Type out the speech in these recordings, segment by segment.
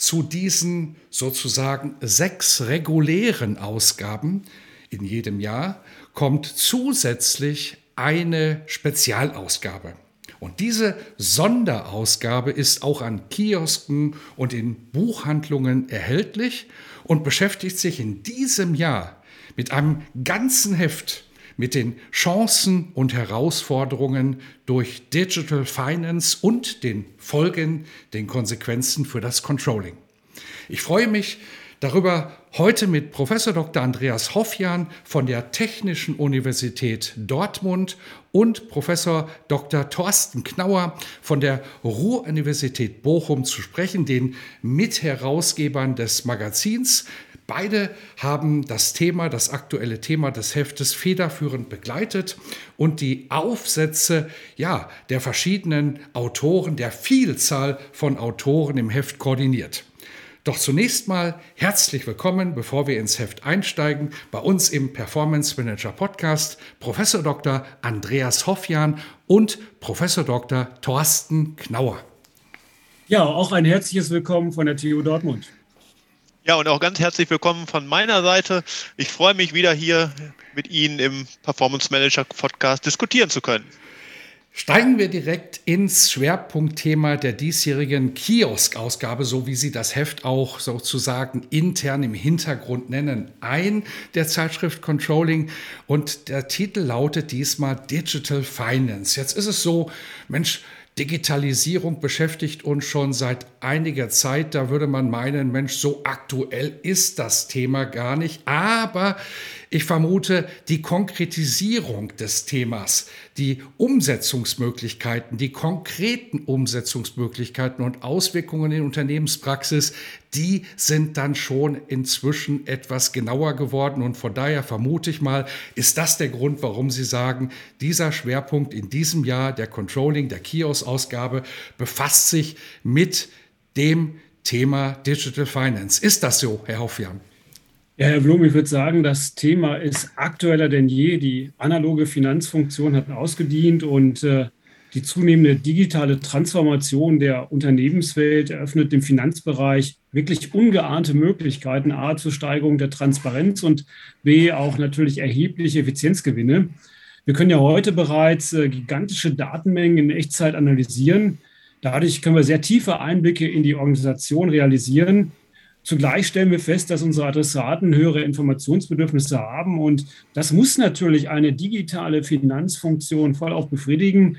zu diesen sozusagen sechs regulären Ausgaben in jedem Jahr kommt zusätzlich eine Spezialausgabe. Und diese Sonderausgabe ist auch an Kiosken und in Buchhandlungen erhältlich und beschäftigt sich in diesem Jahr mit einem ganzen Heft mit den Chancen und Herausforderungen durch Digital Finance und den Folgen, den Konsequenzen für das Controlling. Ich freue mich darüber, heute mit Professor Dr. Andreas Hoffjan von der Technischen Universität Dortmund und Professor Dr. Thorsten Knauer von der Ruhr-Universität Bochum zu sprechen, den Mitherausgebern des Magazins Beide haben das Thema, das aktuelle Thema des Heftes federführend begleitet und die Aufsätze ja, der verschiedenen Autoren, der Vielzahl von Autoren im Heft koordiniert. Doch zunächst mal herzlich willkommen, bevor wir ins Heft einsteigen, bei uns im Performance Manager Podcast Professor Dr. Andreas Hoffjan und Professor Dr. Thorsten Knauer. Ja, auch ein herzliches Willkommen von der TU Dortmund. Ja, und auch ganz herzlich willkommen von meiner Seite. Ich freue mich wieder hier mit Ihnen im Performance Manager Podcast diskutieren zu können. Steigen wir direkt ins Schwerpunktthema der diesjährigen Kiosk-Ausgabe, so wie Sie das Heft auch sozusagen intern im Hintergrund nennen, ein der Zeitschrift Controlling. Und der Titel lautet diesmal Digital Finance. Jetzt ist es so, Mensch, Digitalisierung beschäftigt uns schon seit einiger Zeit. Da würde man meinen, Mensch, so aktuell ist das Thema gar nicht. Aber ich vermute, die Konkretisierung des Themas, die Umsetzungsmöglichkeiten, die konkreten Umsetzungsmöglichkeiten und Auswirkungen in Unternehmenspraxis, die sind dann schon inzwischen etwas genauer geworden. Und von daher vermute ich mal, ist das der Grund, warum Sie sagen, dieser Schwerpunkt in diesem Jahr der Controlling, der Kiosk-Ausgabe befasst sich mit dem Thema Digital Finance. Ist das so, Herr Hoffjan? Ja, Herr Blum, ich würde sagen, das Thema ist aktueller denn je. Die analoge Finanzfunktion hat ausgedient und äh, die zunehmende digitale Transformation der Unternehmenswelt eröffnet dem Finanzbereich wirklich ungeahnte Möglichkeiten, a zur Steigerung der Transparenz und b auch natürlich erhebliche Effizienzgewinne. Wir können ja heute bereits äh, gigantische Datenmengen in Echtzeit analysieren. Dadurch können wir sehr tiefe Einblicke in die Organisation realisieren Zugleich stellen wir fest, dass unsere Adressaten höhere Informationsbedürfnisse haben und das muss natürlich eine digitale Finanzfunktion voll auch befriedigen.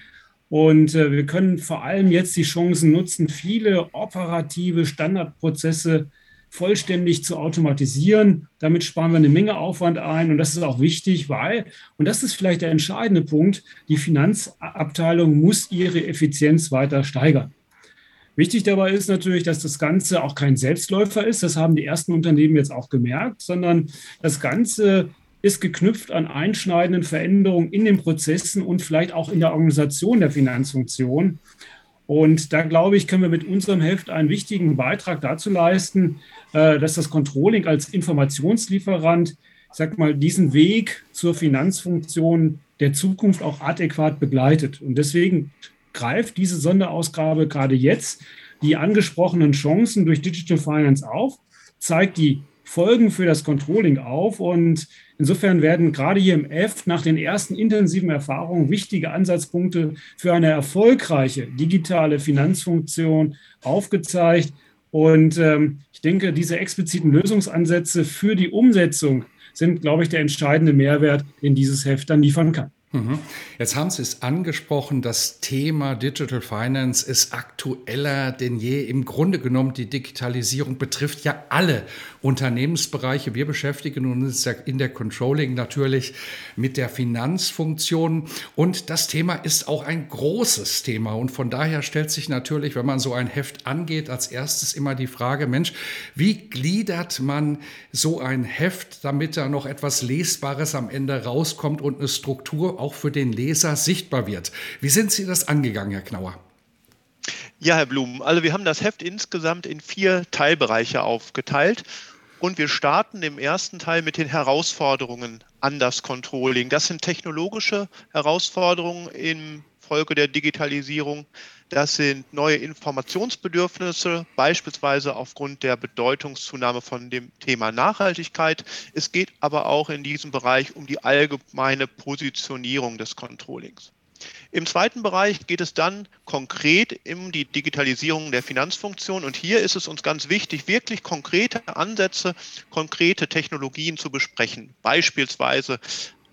Und äh, wir können vor allem jetzt die Chancen nutzen, viele operative Standardprozesse vollständig zu automatisieren. Damit sparen wir eine Menge Aufwand ein und das ist auch wichtig, weil, und das ist vielleicht der entscheidende Punkt, die Finanzabteilung muss ihre Effizienz weiter steigern. Wichtig dabei ist natürlich, dass das Ganze auch kein Selbstläufer ist. Das haben die ersten Unternehmen jetzt auch gemerkt, sondern das Ganze ist geknüpft an einschneidenden Veränderungen in den Prozessen und vielleicht auch in der Organisation der Finanzfunktion. Und da glaube ich, können wir mit unserem Heft einen wichtigen Beitrag dazu leisten, äh, dass das Controlling als Informationslieferant, sag mal, diesen Weg zur Finanzfunktion der Zukunft auch adäquat begleitet. Und deswegen greift diese Sonderausgabe gerade jetzt die angesprochenen Chancen durch Digital Finance auf, zeigt die Folgen für das Controlling auf und Insofern werden gerade hier im F nach den ersten intensiven Erfahrungen wichtige Ansatzpunkte für eine erfolgreiche digitale Finanzfunktion aufgezeigt. Und ähm, ich denke, diese expliziten Lösungsansätze für die Umsetzung sind, glaube ich, der entscheidende Mehrwert, den dieses Heft dann liefern kann. Mhm. Jetzt haben Sie es angesprochen, das Thema Digital Finance ist aktueller denn je. Im Grunde genommen, die Digitalisierung betrifft ja alle Unternehmensbereiche. Wir beschäftigen uns in der Controlling natürlich mit der Finanzfunktion. Und das Thema ist auch ein großes Thema. Und von daher stellt sich natürlich, wenn man so ein Heft angeht, als erstes immer die Frage, Mensch, wie gliedert man so ein Heft, damit da noch etwas Lesbares am Ende rauskommt und eine Struktur auch für den Leser sichtbar wird. Wie sind Sie das angegangen, Herr Knauer? Ja, Herr Blum, also wir haben das Heft insgesamt in vier Teilbereiche aufgeteilt. Und wir starten im ersten Teil mit den Herausforderungen an das Controlling. Das sind technologische Herausforderungen im Folge der Digitalisierung. Das sind neue Informationsbedürfnisse, beispielsweise aufgrund der Bedeutungszunahme von dem Thema Nachhaltigkeit. Es geht aber auch in diesem Bereich um die allgemeine Positionierung des Controllings. Im zweiten Bereich geht es dann konkret um die Digitalisierung der Finanzfunktion. Und hier ist es uns ganz wichtig, wirklich konkrete Ansätze, konkrete Technologien zu besprechen. Beispielsweise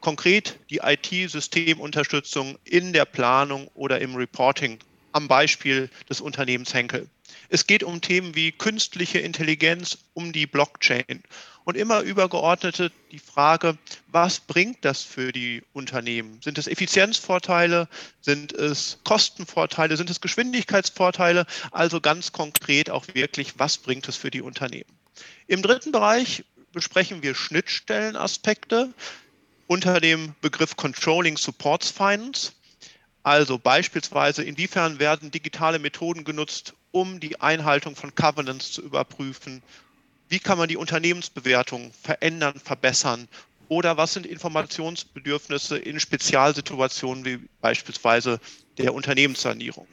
konkret die IT-Systemunterstützung in der Planung oder im Reporting am Beispiel des Unternehmens Henkel. Es geht um Themen wie künstliche Intelligenz, um die Blockchain und immer übergeordnete die Frage, was bringt das für die Unternehmen? Sind es Effizienzvorteile? Sind es Kostenvorteile? Sind es Geschwindigkeitsvorteile? Also ganz konkret auch wirklich, was bringt es für die Unternehmen? Im dritten Bereich besprechen wir Schnittstellenaspekte unter dem Begriff Controlling Supports Finance. Also beispielsweise, inwiefern werden digitale Methoden genutzt, um die Einhaltung von Covenants zu überprüfen? Wie kann man die Unternehmensbewertung verändern, verbessern? Oder was sind Informationsbedürfnisse in Spezialsituationen wie beispielsweise der Unternehmenssanierung?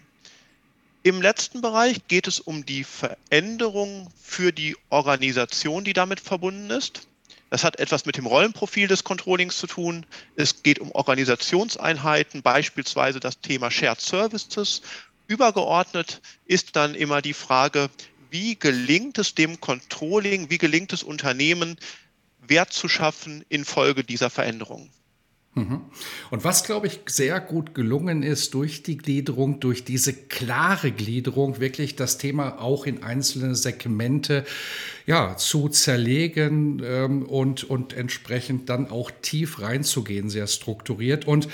Im letzten Bereich geht es um die Veränderung für die Organisation, die damit verbunden ist. Das hat etwas mit dem Rollenprofil des Controllings zu tun. Es geht um Organisationseinheiten, beispielsweise das Thema Shared Services. Übergeordnet ist dann immer die Frage, wie gelingt es dem Controlling, wie gelingt es Unternehmen, Wert zu schaffen infolge dieser Veränderungen. Mhm. Und was, glaube ich, sehr gut gelungen ist durch die Gliederung, durch diese klare Gliederung, wirklich das Thema auch in einzelne Segmente ja, zu zerlegen ähm, und, und entsprechend dann auch tief reinzugehen, sehr strukturiert. Und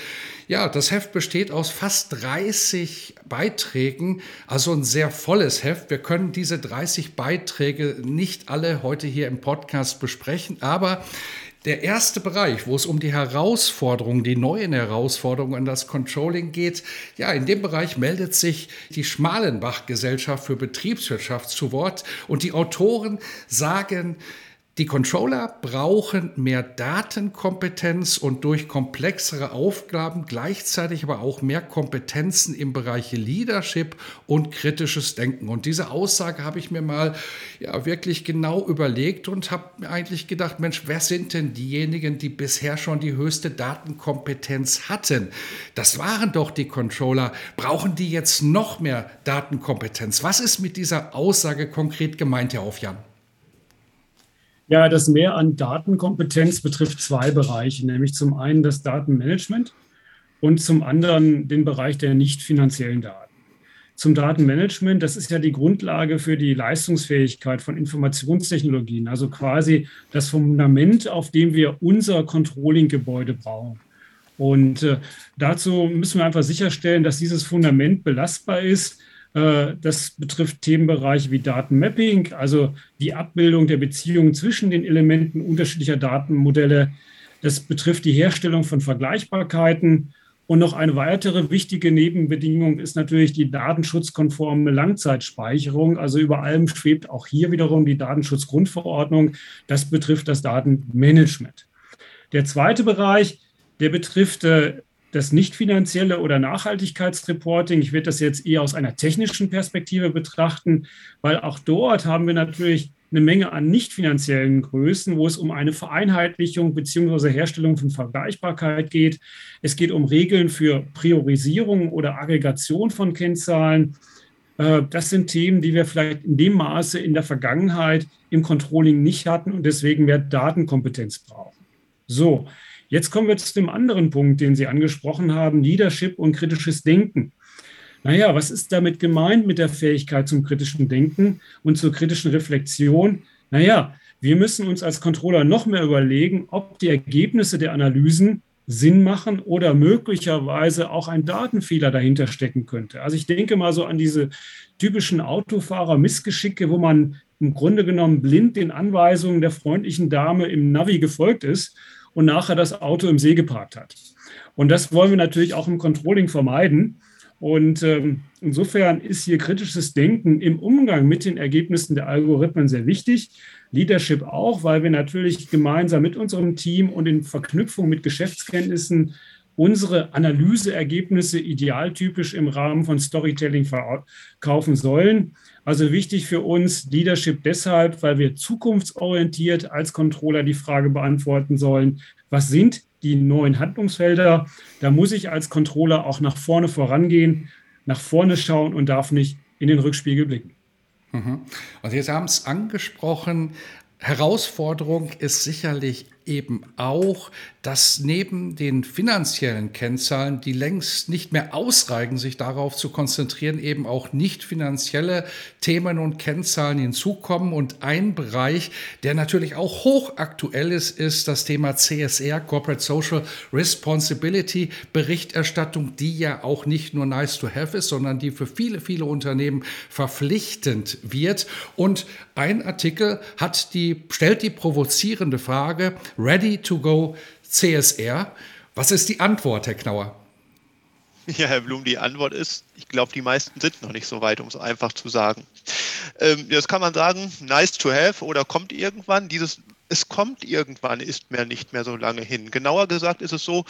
ja, das Heft besteht aus fast 30 Beiträgen, also ein sehr volles Heft. Wir können diese 30 Beiträge nicht alle heute hier im Podcast besprechen, aber der erste Bereich, wo es um die Herausforderungen, die neuen Herausforderungen an das Controlling geht, ja, in dem Bereich meldet sich die Schmalenbach Gesellschaft für Betriebswirtschaft zu Wort und die Autoren sagen, die Controller brauchen mehr Datenkompetenz und durch komplexere Aufgaben gleichzeitig aber auch mehr Kompetenzen im Bereich Leadership und kritisches Denken. Und diese Aussage habe ich mir mal ja, wirklich genau überlegt und habe mir eigentlich gedacht, Mensch, wer sind denn diejenigen, die bisher schon die höchste Datenkompetenz hatten? Das waren doch die Controller. Brauchen die jetzt noch mehr Datenkompetenz? Was ist mit dieser Aussage konkret gemeint, Herr Aufjan? Ja, das Mehr an Datenkompetenz betrifft zwei Bereiche, nämlich zum einen das Datenmanagement und zum anderen den Bereich der nicht finanziellen Daten. Zum Datenmanagement, das ist ja die Grundlage für die Leistungsfähigkeit von Informationstechnologien, also quasi das Fundament, auf dem wir unser Controlling-Gebäude bauen. Und äh, dazu müssen wir einfach sicherstellen, dass dieses Fundament belastbar ist, das betrifft Themenbereiche wie Datenmapping, also die Abbildung der Beziehungen zwischen den Elementen unterschiedlicher Datenmodelle. Das betrifft die Herstellung von Vergleichbarkeiten. Und noch eine weitere wichtige Nebenbedingung ist natürlich die datenschutzkonforme Langzeitspeicherung. Also über allem schwebt auch hier wiederum die Datenschutzgrundverordnung. Das betrifft das Datenmanagement. Der zweite Bereich, der betrifft äh, das nicht finanzielle oder Nachhaltigkeitsreporting. Ich werde das jetzt eher aus einer technischen Perspektive betrachten, weil auch dort haben wir natürlich eine Menge an nicht finanziellen Größen, wo es um eine Vereinheitlichung bzw. Herstellung von Vergleichbarkeit geht. Es geht um Regeln für Priorisierung oder Aggregation von Kennzahlen. Äh, das sind Themen, die wir vielleicht in dem Maße in der Vergangenheit im Controlling nicht hatten und deswegen wir Datenkompetenz brauchen. So, jetzt kommen wir zu dem anderen Punkt, den Sie angesprochen haben, Leadership und kritisches Denken. Naja, was ist damit gemeint mit der Fähigkeit zum kritischen Denken und zur kritischen Reflexion? Naja, wir müssen uns als Controller noch mehr überlegen, ob die Ergebnisse der Analysen Sinn machen oder möglicherweise auch ein Datenfehler dahinter stecken könnte. Also ich denke mal so an diese typischen Autofahrer-Missgeschicke, wo man im Grunde genommen blind den Anweisungen der freundlichen Dame im Navi gefolgt ist und nachher das Auto im See geparkt hat. Und das wollen wir natürlich auch im Controlling vermeiden. Und ähm, insofern ist hier kritisches Denken im Umgang mit den Ergebnissen der Algorithmen sehr wichtig. Leadership auch, weil wir natürlich gemeinsam mit unserem Team und in Verknüpfung mit Geschäftskenntnissen unsere Analyseergebnisse idealtypisch im Rahmen von Storytelling verkaufen sollen. Also wichtig für uns Leadership deshalb, weil wir zukunftsorientiert als Controller die Frage beantworten sollen, was sind die neuen Handlungsfelder. Da muss ich als Controller auch nach vorne vorangehen, nach vorne schauen und darf nicht in den Rückspiegel blicken. Mhm. Also jetzt haben es angesprochen, Herausforderung ist sicherlich eben auch, dass neben den finanziellen Kennzahlen, die längst nicht mehr ausreichen, sich darauf zu konzentrieren, eben auch nicht finanzielle Themen und Kennzahlen hinzukommen. Und ein Bereich, der natürlich auch hochaktuell ist, ist das Thema CSR, Corporate Social Responsibility Berichterstattung, die ja auch nicht nur nice to have ist, sondern die für viele, viele Unternehmen verpflichtend wird. Und ein Artikel hat die, stellt die provozierende Frage, ready to go CSR. Was ist die Antwort, Herr Knauer? Ja, Herr Blum, die Antwort ist, ich glaube, die meisten sind noch nicht so weit, um es einfach zu sagen. Ähm, das kann man sagen, nice to have oder kommt irgendwann. Dieses es kommt irgendwann ist mir nicht mehr so lange hin. Genauer gesagt ist es so,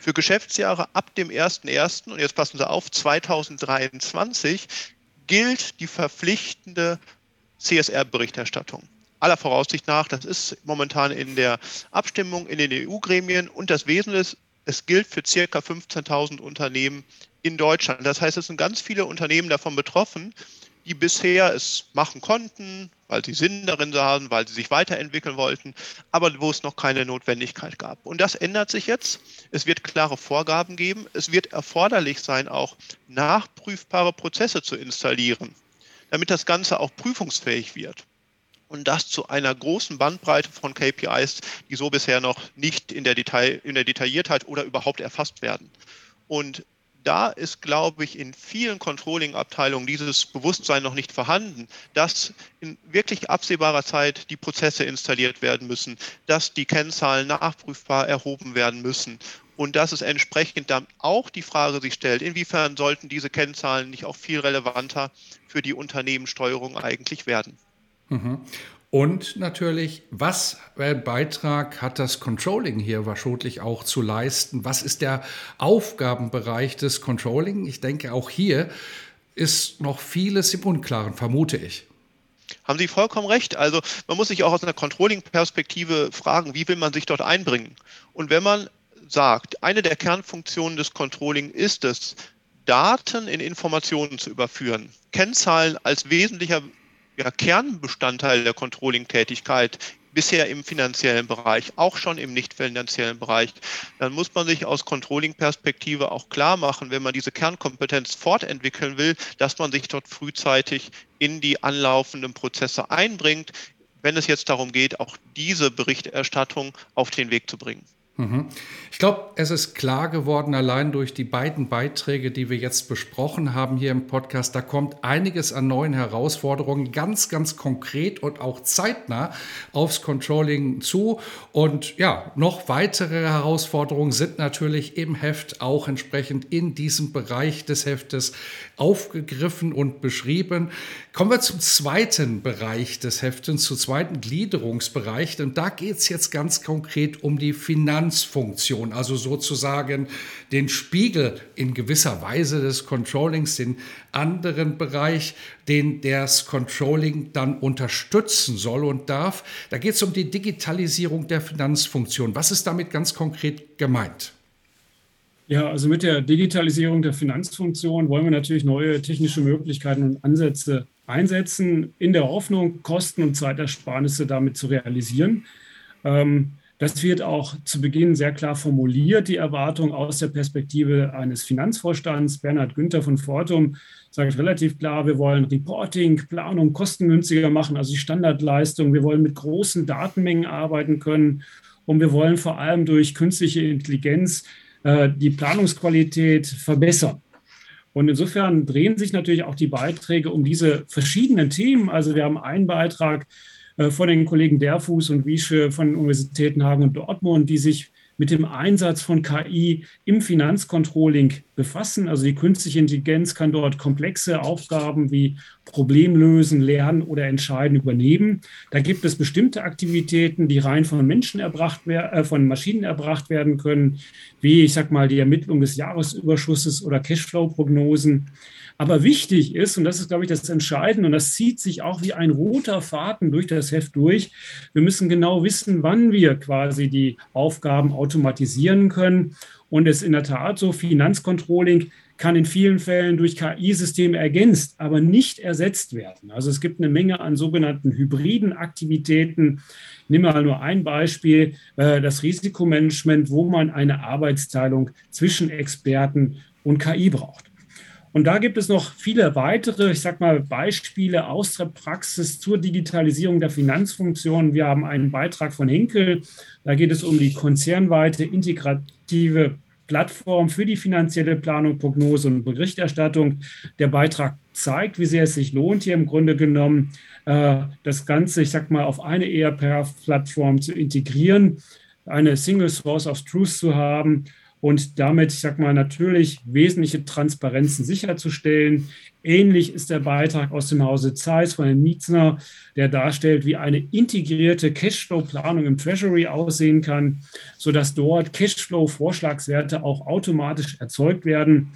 für Geschäftsjahre ab dem 1.1. und jetzt passen Sie auf, 2023 gilt die verpflichtende CSR-Berichterstattung aller Voraussicht nach. Das ist momentan in der Abstimmung in den EU-Gremien und das Wesen ist, es gilt für circa 15.000 Unternehmen in Deutschland. Das heißt, es sind ganz viele Unternehmen davon betroffen, die bisher es machen konnten, weil sie Sinn darin sahen, weil sie sich weiterentwickeln wollten, aber wo es noch keine Notwendigkeit gab. Und das ändert sich jetzt. Es wird klare Vorgaben geben. Es wird erforderlich sein, auch nachprüfbare Prozesse zu installieren, damit das Ganze auch prüfungsfähig wird und das zu einer großen Bandbreite von KPIs, die so bisher noch nicht in der, Detail, in der Detailliertheit oder überhaupt erfasst werden. Und da ist, glaube ich, in vielen Controlling-Abteilungen dieses Bewusstsein noch nicht vorhanden, dass in wirklich absehbarer Zeit die Prozesse installiert werden müssen, dass die Kennzahlen nachprüfbar erhoben werden müssen und dass es entsprechend dann auch die Frage sich stellt, inwiefern sollten diese Kennzahlen nicht auch viel relevanter für die Unternehmenssteuerung eigentlich werden. Mhm. Und natürlich, was für Beitrag hat das Controlling hier wahrscheinlich auch zu leisten? Was ist der Aufgabenbereich des Controlling? Ich denke, auch hier ist noch vieles im Unklaren, vermute ich. Haben Sie vollkommen recht. Also man muss sich auch aus einer Controlling-Perspektive fragen, wie will man sich dort einbringen? Und wenn man sagt, eine der Kernfunktionen des Controlling ist es, Daten in Informationen zu überführen, Kennzahlen als wesentlicher ja, Kernbestandteil der Controlling-Tätigkeit bisher im finanziellen Bereich, auch schon im nicht finanziellen Bereich, dann muss man sich aus Controlling-Perspektive auch klar machen, wenn man diese Kernkompetenz fortentwickeln will, dass man sich dort frühzeitig in die anlaufenden Prozesse einbringt, wenn es jetzt darum geht, auch diese Berichterstattung auf den Weg zu bringen. Mhm. Ich glaube, es ist klar geworden, allein durch die beiden Beiträge, die wir jetzt besprochen haben hier im Podcast, da kommt einiges an neuen Herausforderungen ganz, ganz konkret und auch zeitnah aufs Controlling zu. Und ja, noch weitere Herausforderungen sind natürlich im Heft auch entsprechend in diesem Bereich des Heftes aufgegriffen und beschrieben. Kommen wir zum zweiten Bereich des Heftens, zum zweiten Gliederungsbereich, denn da geht es jetzt ganz konkret um die Finanzen. Finanzfunktion, also sozusagen den Spiegel in gewisser Weise des Controllings, den anderen Bereich, den das Controlling dann unterstützen soll und darf. Da geht es um die Digitalisierung der Finanzfunktion. Was ist damit ganz konkret gemeint? Ja, also mit der Digitalisierung der Finanzfunktion wollen wir natürlich neue technische Möglichkeiten und Ansätze einsetzen, in der Hoffnung, Kosten- und Zeitersparnisse damit zu realisieren. Ähm, das wird auch zu Beginn sehr klar formuliert, die Erwartung aus der Perspektive eines Finanzvorstands. Bernhard Günther von Fortum sagt relativ klar, wir wollen Reporting, Planung kostengünstiger machen, also die Standardleistung. Wir wollen mit großen Datenmengen arbeiten können und wir wollen vor allem durch künstliche Intelligenz äh, die Planungsqualität verbessern. Und insofern drehen sich natürlich auch die Beiträge um diese verschiedenen Themen. Also wir haben einen Beitrag von den Kollegen Derfuß und Wiesche von den Universitäten Hagen und Dortmund, die sich mit dem Einsatz von KI im Finanzcontrolling befassen. Also die künstliche Intelligenz kann dort komplexe Aufgaben wie Problemlösen, Lernen oder Entscheiden übernehmen. Da gibt es bestimmte Aktivitäten, die rein von Menschen erbracht äh, von Maschinen erbracht werden können, wie ich sag mal die Ermittlung des Jahresüberschusses oder Cashflow-Prognosen. Aber wichtig ist, und das ist, glaube ich, das Entscheidende, und das zieht sich auch wie ein roter Faden durch das Heft durch, wir müssen genau wissen, wann wir quasi die Aufgaben automatisieren können. Und es ist in der Tat so, Finanzcontrolling kann in vielen Fällen durch KI-Systeme ergänzt, aber nicht ersetzt werden. Also es gibt eine Menge an sogenannten hybriden Aktivitäten. Ich nehme mal nur ein Beispiel, äh, das Risikomanagement, wo man eine Arbeitsteilung zwischen Experten und KI braucht. Und da gibt es noch viele weitere, ich sage mal, Beispiele aus der Praxis zur Digitalisierung der Finanzfunktionen. Wir haben einen Beitrag von Hinkel. Da geht es um die konzernweite integrative Plattform für die finanzielle Planung, Prognose und Berichterstattung. Der Beitrag zeigt, wie sehr es sich lohnt, hier im Grunde genommen äh, das Ganze, ich sage mal, auf eine ERP-Plattform zu integrieren, eine Single Source of Truth zu haben und damit, ich sag mal, natürlich wesentliche Transparenzen sicherzustellen. Ähnlich ist der Beitrag aus dem Hause Zeiss von Herrn Mietzner, der darstellt, wie eine integrierte Cashflow-Planung im Treasury aussehen kann, sodass dort Cashflow-Vorschlagswerte auch automatisch erzeugt werden.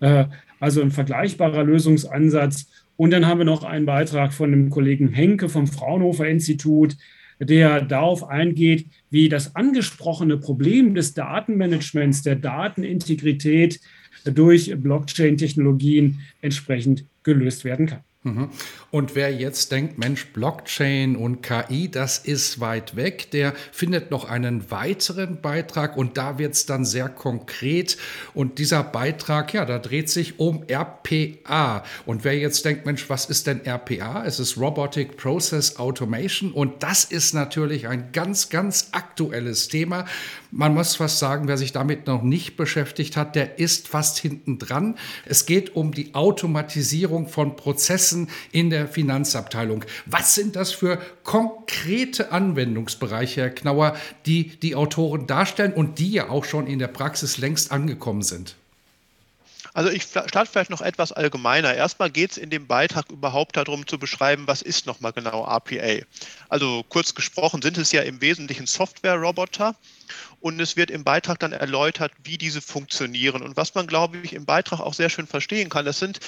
Äh, also ein vergleichbarer Lösungsansatz. Und dann haben wir noch einen Beitrag von dem Kollegen Henke vom Fraunhofer Institut, der darauf eingeht, wie das angesprochene Problem des Datenmanagements, der Datenintegrität durch Blockchain-Technologien entsprechend gelöst werden kann. Mhm. Und wer jetzt denkt, Mensch, Blockchain und KI, das ist weit weg, der findet noch einen weiteren Beitrag und da wird es dann sehr konkret. Und dieser Beitrag, ja, da dreht sich um RPA. Und wer jetzt denkt, Mensch, was ist denn RPA? Es ist Robotic Process Automation und das ist natürlich ein ganz, ganz aktuelles Thema. Man muss fast sagen, wer sich damit noch nicht beschäftigt hat, der ist fast hinten dran. Es geht um die Automatisierung von Prozessen in der Finanzabteilung. Was sind das für konkrete Anwendungsbereiche, Herr Knauer, die die Autoren darstellen und die ja auch schon in der Praxis längst angekommen sind? Also ich starte vielleicht noch etwas allgemeiner. Erstmal geht es in dem Beitrag überhaupt darum zu beschreiben, was ist nochmal genau RPA. Also kurz gesprochen sind es ja im Wesentlichen Software-Roboter und es wird im Beitrag dann erläutert, wie diese funktionieren. Und was man, glaube ich, im Beitrag auch sehr schön verstehen kann, das sind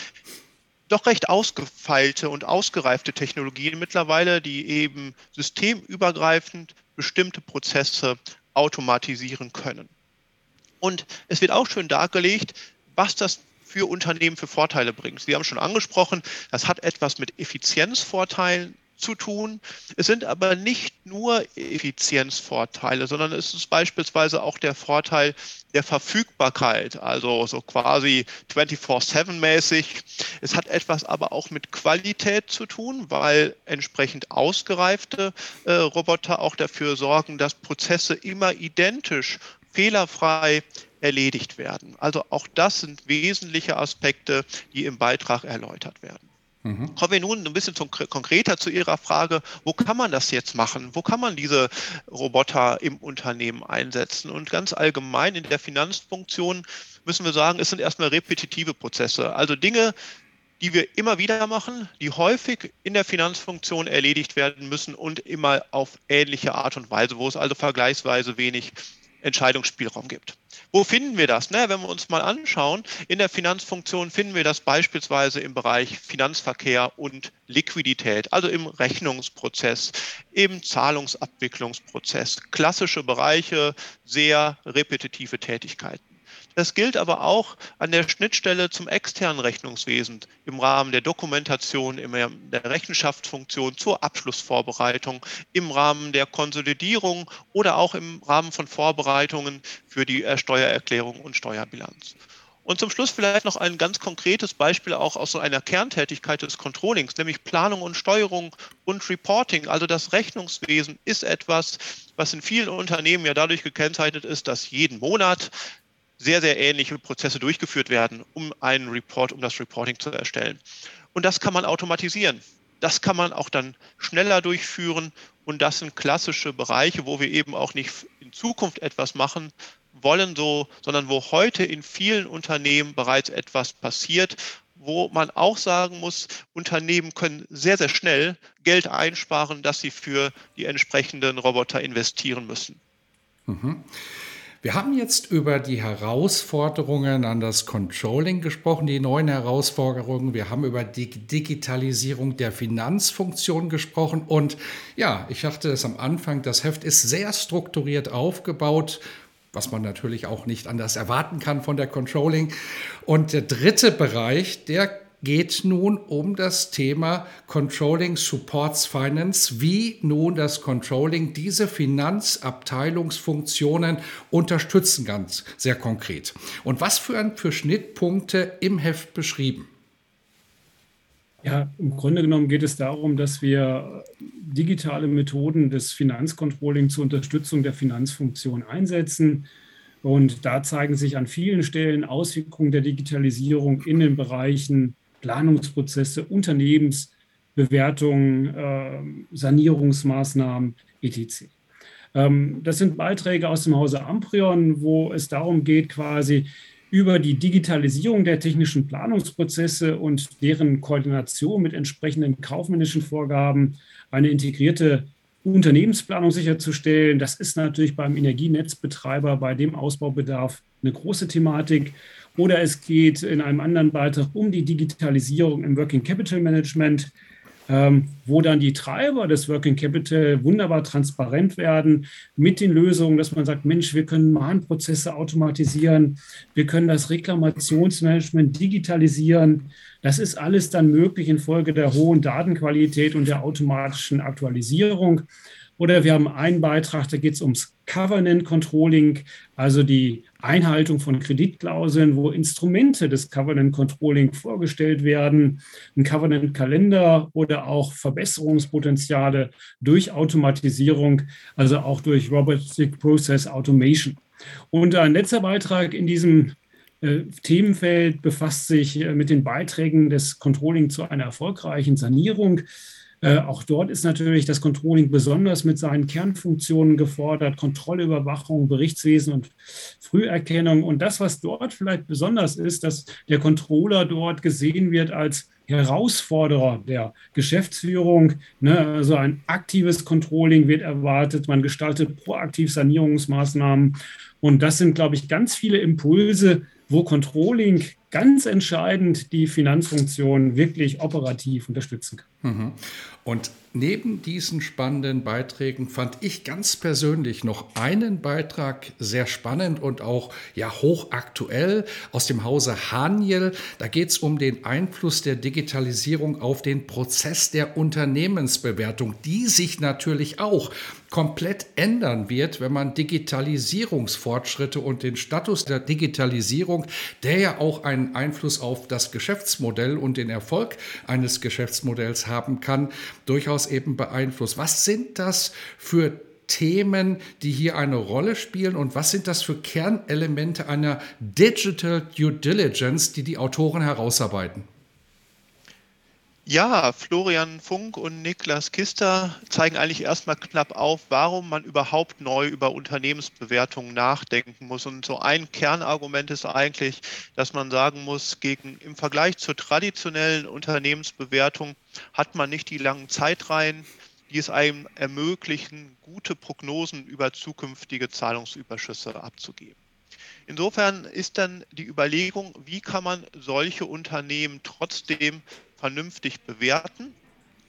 doch recht ausgefeilte und ausgereifte Technologien mittlerweile, die eben systemübergreifend bestimmte Prozesse automatisieren können. Und es wird auch schön dargelegt, was das für Unternehmen für Vorteile bringt. Sie haben schon angesprochen, das hat etwas mit Effizienzvorteilen zu tun. Es sind aber nicht nur Effizienzvorteile, sondern es ist beispielsweise auch der Vorteil der Verfügbarkeit, also so quasi 24-7-mäßig. Es hat etwas aber auch mit Qualität zu tun, weil entsprechend ausgereifte äh, Roboter auch dafür sorgen, dass Prozesse immer identisch, fehlerfrei erledigt werden. Also auch das sind wesentliche Aspekte, die im Beitrag erläutert werden. Mhm. Kommen wir nun ein bisschen zum, konkreter zu Ihrer Frage, wo kann man das jetzt machen? Wo kann man diese Roboter im Unternehmen einsetzen? Und ganz allgemein in der Finanzfunktion müssen wir sagen, es sind erstmal repetitive Prozesse, also Dinge, die wir immer wieder machen, die häufig in der Finanzfunktion erledigt werden müssen und immer auf ähnliche Art und Weise, wo es also vergleichsweise wenig Entscheidungsspielraum gibt. Wo finden wir das? Na, wenn wir uns mal anschauen, in der Finanzfunktion finden wir das beispielsweise im Bereich Finanzverkehr und Liquidität, also im Rechnungsprozess, im Zahlungsabwicklungsprozess, klassische Bereiche, sehr repetitive Tätigkeiten. Das gilt aber auch an der Schnittstelle zum externen Rechnungswesen im Rahmen der Dokumentation, in der Rechenschaftsfunktion zur Abschlussvorbereitung, im Rahmen der Konsolidierung oder auch im Rahmen von Vorbereitungen für die Steuererklärung und Steuerbilanz. Und zum Schluss vielleicht noch ein ganz konkretes Beispiel auch aus so einer Kerntätigkeit des Controllings, nämlich Planung und Steuerung und Reporting. Also das Rechnungswesen ist etwas, was in vielen Unternehmen ja dadurch gekennzeichnet ist, dass jeden Monat sehr, sehr ähnliche Prozesse durchgeführt werden, um einen Report, um das Reporting zu erstellen. Und das kann man automatisieren. Das kann man auch dann schneller durchführen. Und das sind klassische Bereiche, wo wir eben auch nicht in Zukunft etwas machen wollen, so, sondern wo heute in vielen Unternehmen bereits etwas passiert, wo man auch sagen muss, Unternehmen können sehr, sehr schnell Geld einsparen, das sie für die entsprechenden Roboter investieren müssen. Mhm. Wir haben jetzt über die Herausforderungen an das Controlling gesprochen, die neuen Herausforderungen. Wir haben über die Digitalisierung der Finanzfunktion gesprochen. Und ja, ich dachte es am Anfang, das Heft ist sehr strukturiert aufgebaut was man natürlich auch nicht anders erwarten kann von der Controlling. Und der dritte Bereich, der geht nun um das Thema Controlling Supports Finance, wie nun das Controlling diese Finanzabteilungsfunktionen unterstützen kann, sehr konkret. Und was für, für Schnittpunkte im Heft beschrieben? Ja, im Grunde genommen geht es darum, dass wir digitale Methoden des Finanzcontrolling zur Unterstützung der Finanzfunktion einsetzen. Und da zeigen sich an vielen Stellen Auswirkungen der Digitalisierung in den Bereichen Planungsprozesse, Unternehmensbewertungen, äh, Sanierungsmaßnahmen, etc. Ähm, das sind Beiträge aus dem Hause Amprion, wo es darum geht, quasi über die Digitalisierung der technischen Planungsprozesse und deren Koordination mit entsprechenden kaufmännischen Vorgaben eine integrierte Unternehmensplanung sicherzustellen. Das ist natürlich beim Energienetzbetreiber bei dem Ausbaubedarf eine große Thematik. Oder es geht in einem anderen Beitrag um die Digitalisierung im Working Capital Management, ähm, wo dann die Treiber des Working Capital wunderbar transparent werden mit den Lösungen, dass man sagt, Mensch, wir können Mahnprozesse automatisieren, wir können das Reklamationsmanagement digitalisieren. Das ist alles dann möglich infolge der hohen Datenqualität und der automatischen Aktualisierung. Oder wir haben einen Beitrag, da geht es ums Covenant Controlling, also die Einhaltung von Kreditklauseln, wo Instrumente des Covenant Controlling vorgestellt werden, ein Covenant Kalender oder auch Verbesserungspotenziale durch Automatisierung, also auch durch Robotic Process Automation. Und ein letzter Beitrag in diesem äh, Themenfeld befasst sich äh, mit den Beiträgen des Controlling zu einer erfolgreichen Sanierung. Äh, auch dort ist natürlich das Controlling besonders mit seinen Kernfunktionen gefordert, Kontrollüberwachung, Berichtswesen und Früherkennung. Und das, was dort vielleicht besonders ist, dass der Controller dort gesehen wird als Herausforderer der Geschäftsführung. Ne? Also ein aktives Controlling wird erwartet. Man gestaltet proaktiv Sanierungsmaßnahmen. Und das sind, glaube ich, ganz viele Impulse, wo Controlling ganz entscheidend die Finanzfunktion wirklich operativ unterstützen kann. Mhm. Und neben diesen spannenden Beiträgen fand ich ganz persönlich noch einen Beitrag sehr spannend und auch ja hochaktuell aus dem Hause Haniel. Da geht es um den Einfluss der Digitalisierung auf den Prozess der Unternehmensbewertung, die sich natürlich auch komplett ändern wird, wenn man Digitalisierungsfortschritte und den Status der Digitalisierung, der ja auch einen Einfluss auf das Geschäftsmodell und den Erfolg eines Geschäftsmodells haben kann, durchaus eben beeinflusst. Was sind das für Themen, die hier eine Rolle spielen und was sind das für Kernelemente einer Digital Due Diligence, die die Autoren herausarbeiten? Ja, Florian Funk und Niklas Kister zeigen eigentlich erstmal knapp auf, warum man überhaupt neu über Unternehmensbewertungen nachdenken muss. Und so ein Kernargument ist eigentlich, dass man sagen muss, gegen, im Vergleich zur traditionellen Unternehmensbewertung hat man nicht die langen Zeitreihen, die es einem ermöglichen, gute Prognosen über zukünftige Zahlungsüberschüsse abzugeben. Insofern ist dann die Überlegung, wie kann man solche Unternehmen trotzdem vernünftig bewerten.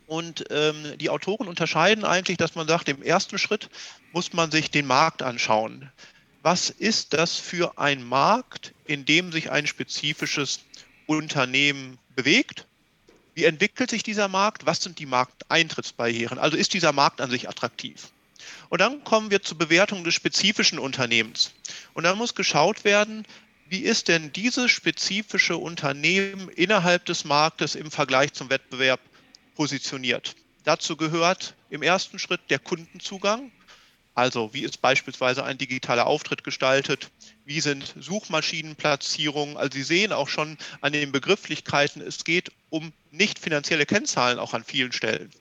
Und ähm, die Autoren unterscheiden eigentlich, dass man sagt, im ersten Schritt muss man sich den Markt anschauen. Was ist das für ein Markt, in dem sich ein spezifisches Unternehmen bewegt? Wie entwickelt sich dieser Markt? Was sind die Markteintrittsbarrieren? Also ist dieser Markt an sich attraktiv? Und dann kommen wir zur Bewertung des spezifischen Unternehmens. Und dann muss geschaut werden, wie ist denn dieses spezifische Unternehmen innerhalb des Marktes im Vergleich zum Wettbewerb positioniert. Dazu gehört im ersten Schritt der Kundenzugang. Also wie ist beispielsweise ein digitaler Auftritt gestaltet? Wie sind Suchmaschinenplatzierungen? Also Sie sehen auch schon an den Begrifflichkeiten, es geht um nicht finanzielle Kennzahlen auch an vielen Stellen.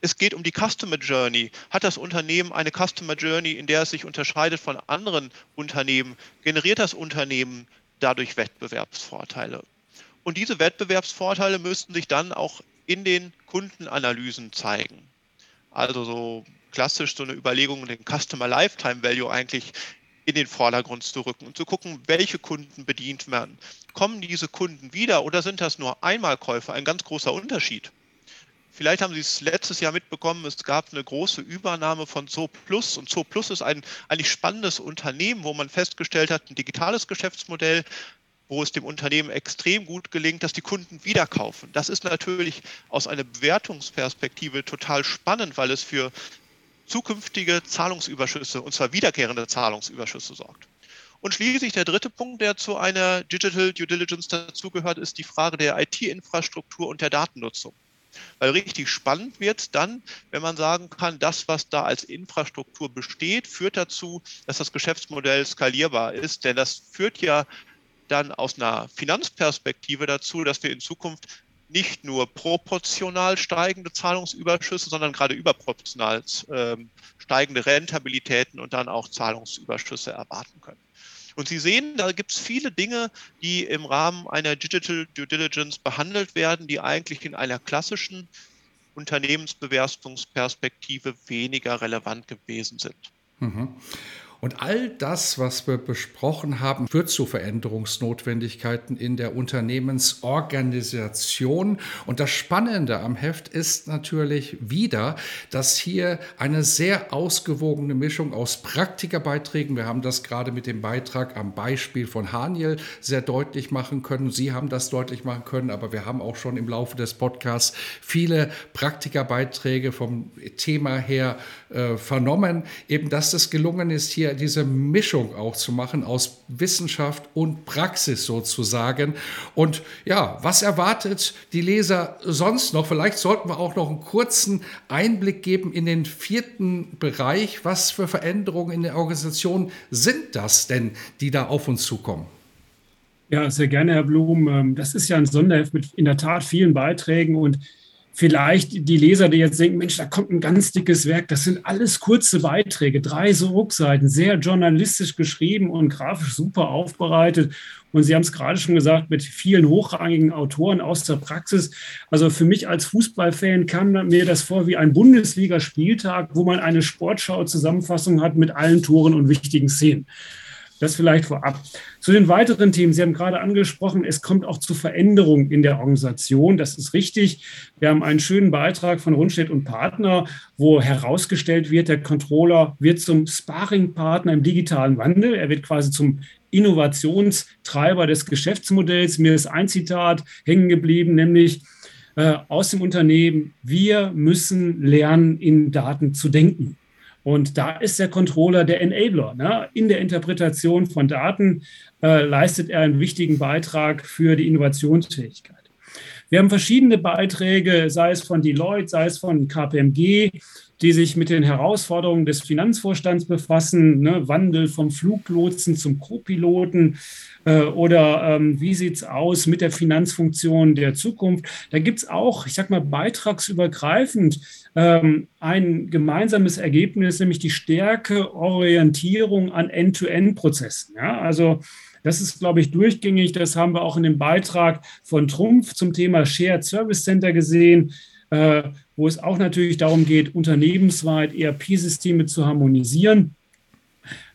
Es geht um die Customer Journey. Hat das Unternehmen eine Customer Journey, in der es sich unterscheidet von anderen Unternehmen? Generiert das Unternehmen dadurch Wettbewerbsvorteile? Und diese Wettbewerbsvorteile müssten sich dann auch in den Kundenanalysen zeigen. Also so klassisch so eine Überlegung, den Customer Lifetime Value eigentlich in den Vordergrund zu rücken und zu gucken, welche Kunden bedient werden. Kommen diese Kunden wieder oder sind das nur Einmalkäufer? Ein ganz großer Unterschied. Vielleicht haben Sie es letztes Jahr mitbekommen, es gab eine große Übernahme von ZooPlus und ZooPlus ist ein eigentlich spannendes Unternehmen, wo man festgestellt hat, ein digitales Geschäftsmodell, wo es dem Unternehmen extrem gut gelingt, dass die Kunden wieder kaufen. Das ist natürlich aus einer Bewertungsperspektive total spannend, weil es für zukünftige Zahlungsüberschüsse, und zwar wiederkehrende Zahlungsüberschüsse sorgt. Und schließlich der dritte Punkt, der zu einer Digital Due Diligence dazugehört, ist die Frage der IT-Infrastruktur und der Datennutzung. Weil richtig spannend wird dann, wenn man sagen kann, das, was da als Infrastruktur besteht, führt dazu, dass das Geschäftsmodell skalierbar ist. Denn das führt ja dann aus einer Finanzperspektive dazu, dass wir in Zukunft nicht nur proportional steigende Zahlungsüberschüsse, sondern gerade überproportional äh, steigende Rentabilitäten und dann auch Zahlungsüberschüsse erwarten können. Und Sie sehen, da gibt es viele Dinge, die im Rahmen einer Digital Due Diligence behandelt werden, die eigentlich in einer klassischen Unternehmensbewertungsperspektive weniger relevant gewesen sind. Mhm. Und all das, was wir besprochen haben, führt zu Veränderungsnotwendigkeiten in der Unternehmensorganisation. Und das Spannende am Heft ist natürlich wieder, dass hier eine sehr ausgewogene Mischung aus Praktikerbeitrigen, wir haben das gerade mit dem Beitrag am Beispiel von Haniel sehr deutlich machen können. Sie haben das deutlich machen können, aber wir haben auch schon im Laufe des Podcasts viele Praktikerbeiträ vom Thema her äh, vernommen, eben dass es gelungen ist, hier diese Mischung auch zu machen aus Wissenschaft und Praxis sozusagen. Und ja, was erwartet die Leser sonst noch? Vielleicht sollten wir auch noch einen kurzen Einblick geben in den vierten Bereich. Was für Veränderungen in der Organisation sind das denn, die da auf uns zukommen? Ja, sehr gerne, Herr Blum. Ähm, das ist ja ein Sonderheft mit in der Tat vielen Beiträgen und vielleicht die Leser, die jetzt denken, Mensch, da kommt ein ganz dickes Werk. Das sind alles kurze Beiträge, drei so Rückseiten, sehr journalistisch geschrieben und grafisch super aufbereitet. Und Sie haben es gerade schon gesagt, mit vielen hochrangigen Autoren aus der Praxis. Also für mich als Fußballfan kam mir das vor wie ein Bundesligaspieltag, wo man eine Sportschau-Zusammenfassung hat mit allen Toren und wichtigen Szenen. Das vielleicht vorab. Zu den weiteren Themen. Sie haben gerade angesprochen, es kommt auch zu Veränderungen in der Organisation. Das ist richtig. Wir haben einen schönen Beitrag von Rundstedt und Partner, wo herausgestellt wird, der Controller wird zum Sparringpartner im digitalen Wandel. Er wird quasi zum Innovationstreiber des Geschäftsmodells. Mir ist ein Zitat hängen geblieben, nämlich äh, aus dem Unternehmen, wir müssen lernen, in Daten zu denken. Und da ist der Controller der Enabler. Ne? In der Interpretation von Daten äh, leistet er einen wichtigen Beitrag für die Innovationsfähigkeit. Wir haben verschiedene Beiträge, sei es von Deloitte, sei es von KPMG, die sich mit den Herausforderungen des Finanzvorstands befassen, ne? Wandel vom Fluglotsen zum Co-Piloten oder ähm, wie sieht es aus mit der Finanzfunktion der Zukunft. Da gibt es auch, ich sag mal, beitragsübergreifend ähm, ein gemeinsames Ergebnis, nämlich die stärke Orientierung an End-to-End-Prozessen. Ja? Also das ist, glaube ich, durchgängig. Das haben wir auch in dem Beitrag von Trumpf zum Thema Shared Service Center gesehen. Äh, wo es auch natürlich darum geht, unternehmensweit ERP-Systeme zu harmonisieren.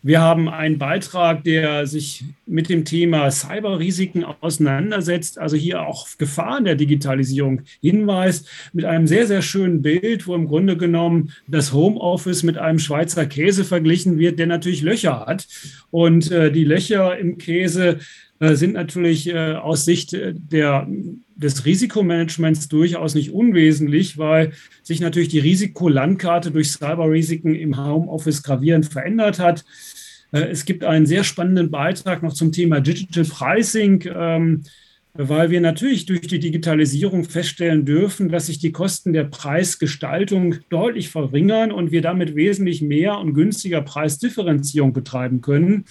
Wir haben einen Beitrag, der sich mit dem Thema Cyberrisiken auseinandersetzt, also hier auch Gefahren der Digitalisierung hinweist, mit einem sehr, sehr schönen Bild, wo im Grunde genommen das Homeoffice mit einem Schweizer Käse verglichen wird, der natürlich Löcher hat. Und äh, die Löcher im Käse äh, sind natürlich äh, aus Sicht äh, der, des Risikomanagements durchaus nicht unwesentlich, weil sich natürlich die Risikolandkarte durch Cyberrisiken im Homeoffice gravierend verändert hat. Es gibt einen sehr spannenden Beitrag noch zum Thema Digital Pricing, ähm, weil wir natürlich durch die Digitalisierung feststellen dürfen, dass sich die Kosten der Preisgestaltung deutlich verringern und wir damit wesentlich mehr und günstiger Preisdifferenzierung betreiben können.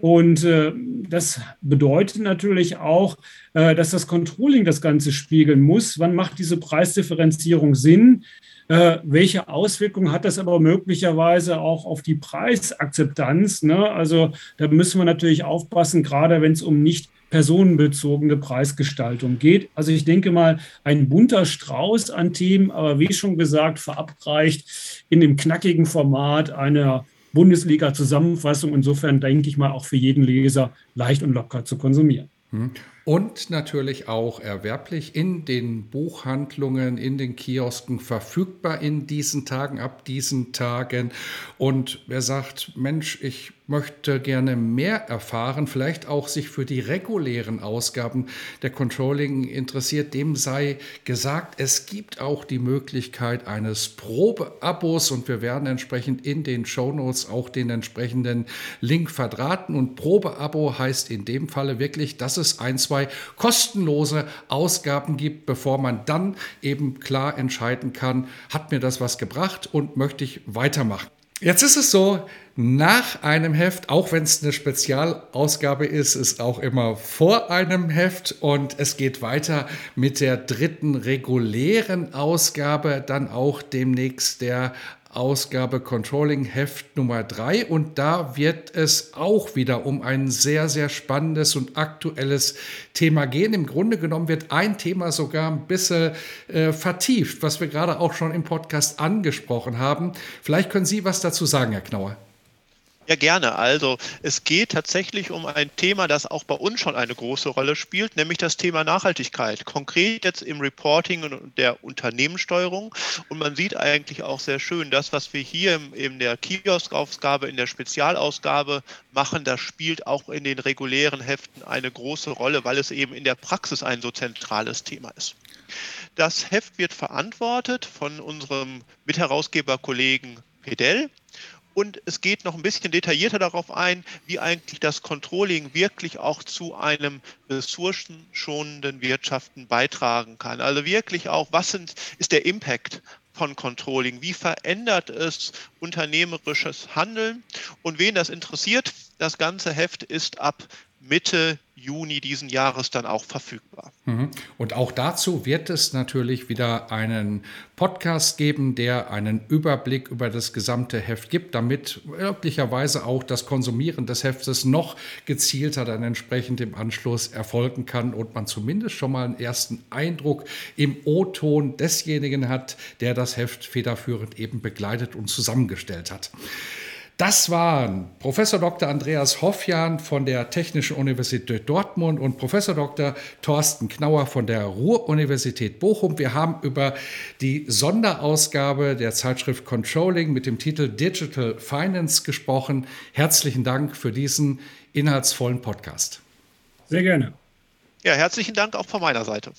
Und äh, das bedeutet natürlich auch, äh, dass das Controlling das Ganze spiegeln muss. Wann macht diese Preisdifferenzierung Sinn? Äh, welche Auswirkungen hat das aber möglicherweise auch auf die Preisakzeptanz? Ne? Also da müssen wir natürlich aufpassen, gerade wenn es um nicht personenbezogene Preisgestaltung geht. Also ich denke mal, ein bunter Strauß an Themen, aber wie schon gesagt, verabreicht in dem knackigen Format einer Bundesliga-Zusammenfassung. Insofern denke ich mal auch für jeden Leser leicht und locker zu konsumieren. Hm. Und natürlich auch erwerblich in den Buchhandlungen, in den Kiosken verfügbar in diesen Tagen, ab diesen Tagen. Und wer sagt, Mensch, ich möchte gerne mehr erfahren, vielleicht auch sich für die regulären Ausgaben der Controlling interessiert, dem sei gesagt, es gibt auch die Möglichkeit eines Probeabos und wir werden entsprechend in den Shownotes auch den entsprechenden Link verdrahten. Und Probeabo heißt in dem Falle wirklich, dass es ein, zwei kostenlose Ausgaben gibt, bevor man dann eben klar entscheiden kann, hat mir das was gebracht und möchte ich weitermachen. Jetzt ist es so, nach einem Heft, auch wenn es eine Spezialausgabe ist, ist auch immer vor einem Heft und es geht weiter mit der dritten regulären Ausgabe, dann auch demnächst der Ausgabe Controlling Heft Nummer 3 und da wird es auch wieder um ein sehr, sehr spannendes und aktuelles Thema gehen. Im Grunde genommen wird ein Thema sogar ein bisschen äh, vertieft, was wir gerade auch schon im Podcast angesprochen haben. Vielleicht können Sie was dazu sagen, Herr Knauer. Ja, gerne. Also es geht tatsächlich um ein Thema, das auch bei uns schon eine große Rolle spielt, nämlich das Thema Nachhaltigkeit. Konkret jetzt im Reporting und der Unternehmenssteuerung. Und man sieht eigentlich auch sehr schön, das, was wir hier in der Kiosk-Ausgabe, in der Spezialausgabe machen, das spielt auch in den regulären Heften eine große Rolle, weil es eben in der Praxis ein so zentrales Thema ist. Das Heft wird verantwortet von unserem Mitherausgeberkollegen Pedell und es geht noch ein bisschen detaillierter darauf ein, wie eigentlich das Controlling wirklich auch zu einem ressourcenschonenden Wirtschaften beitragen kann. Also wirklich auch, was sind, ist der Impact von Controlling? Wie verändert es unternehmerisches Handeln? Und wen das interessiert, das ganze Heft ist ab Mitte Juni diesen Jahres dann auch verfügbar. Mhm. Und auch dazu wird es natürlich wieder einen Podcast geben, der einen Überblick über das gesamte Heft gibt, damit möglicherweise auch das Konsumieren des Heftes noch gezielter dann entsprechend im Anschluss erfolgen kann und man zumindest schon mal einen ersten Eindruck im O-Ton desjenigen hat, der das Heft federführend eben begleitet und zusammengestellt hat. Das waren Professor Dr. Andreas Hoffjan von der Technischen Universität Dortmund und Professor Dr. Thorsten Knauer von der Ruhr-Universität Bochum. Wir haben über die Sonderausgabe der Zeitschrift Controlling mit dem Titel Digital Finance gesprochen. Herzlichen Dank für diesen inhaltsvollen Podcast. Sehr gerne. Ja, herzlichen Dank auch von meiner Seite.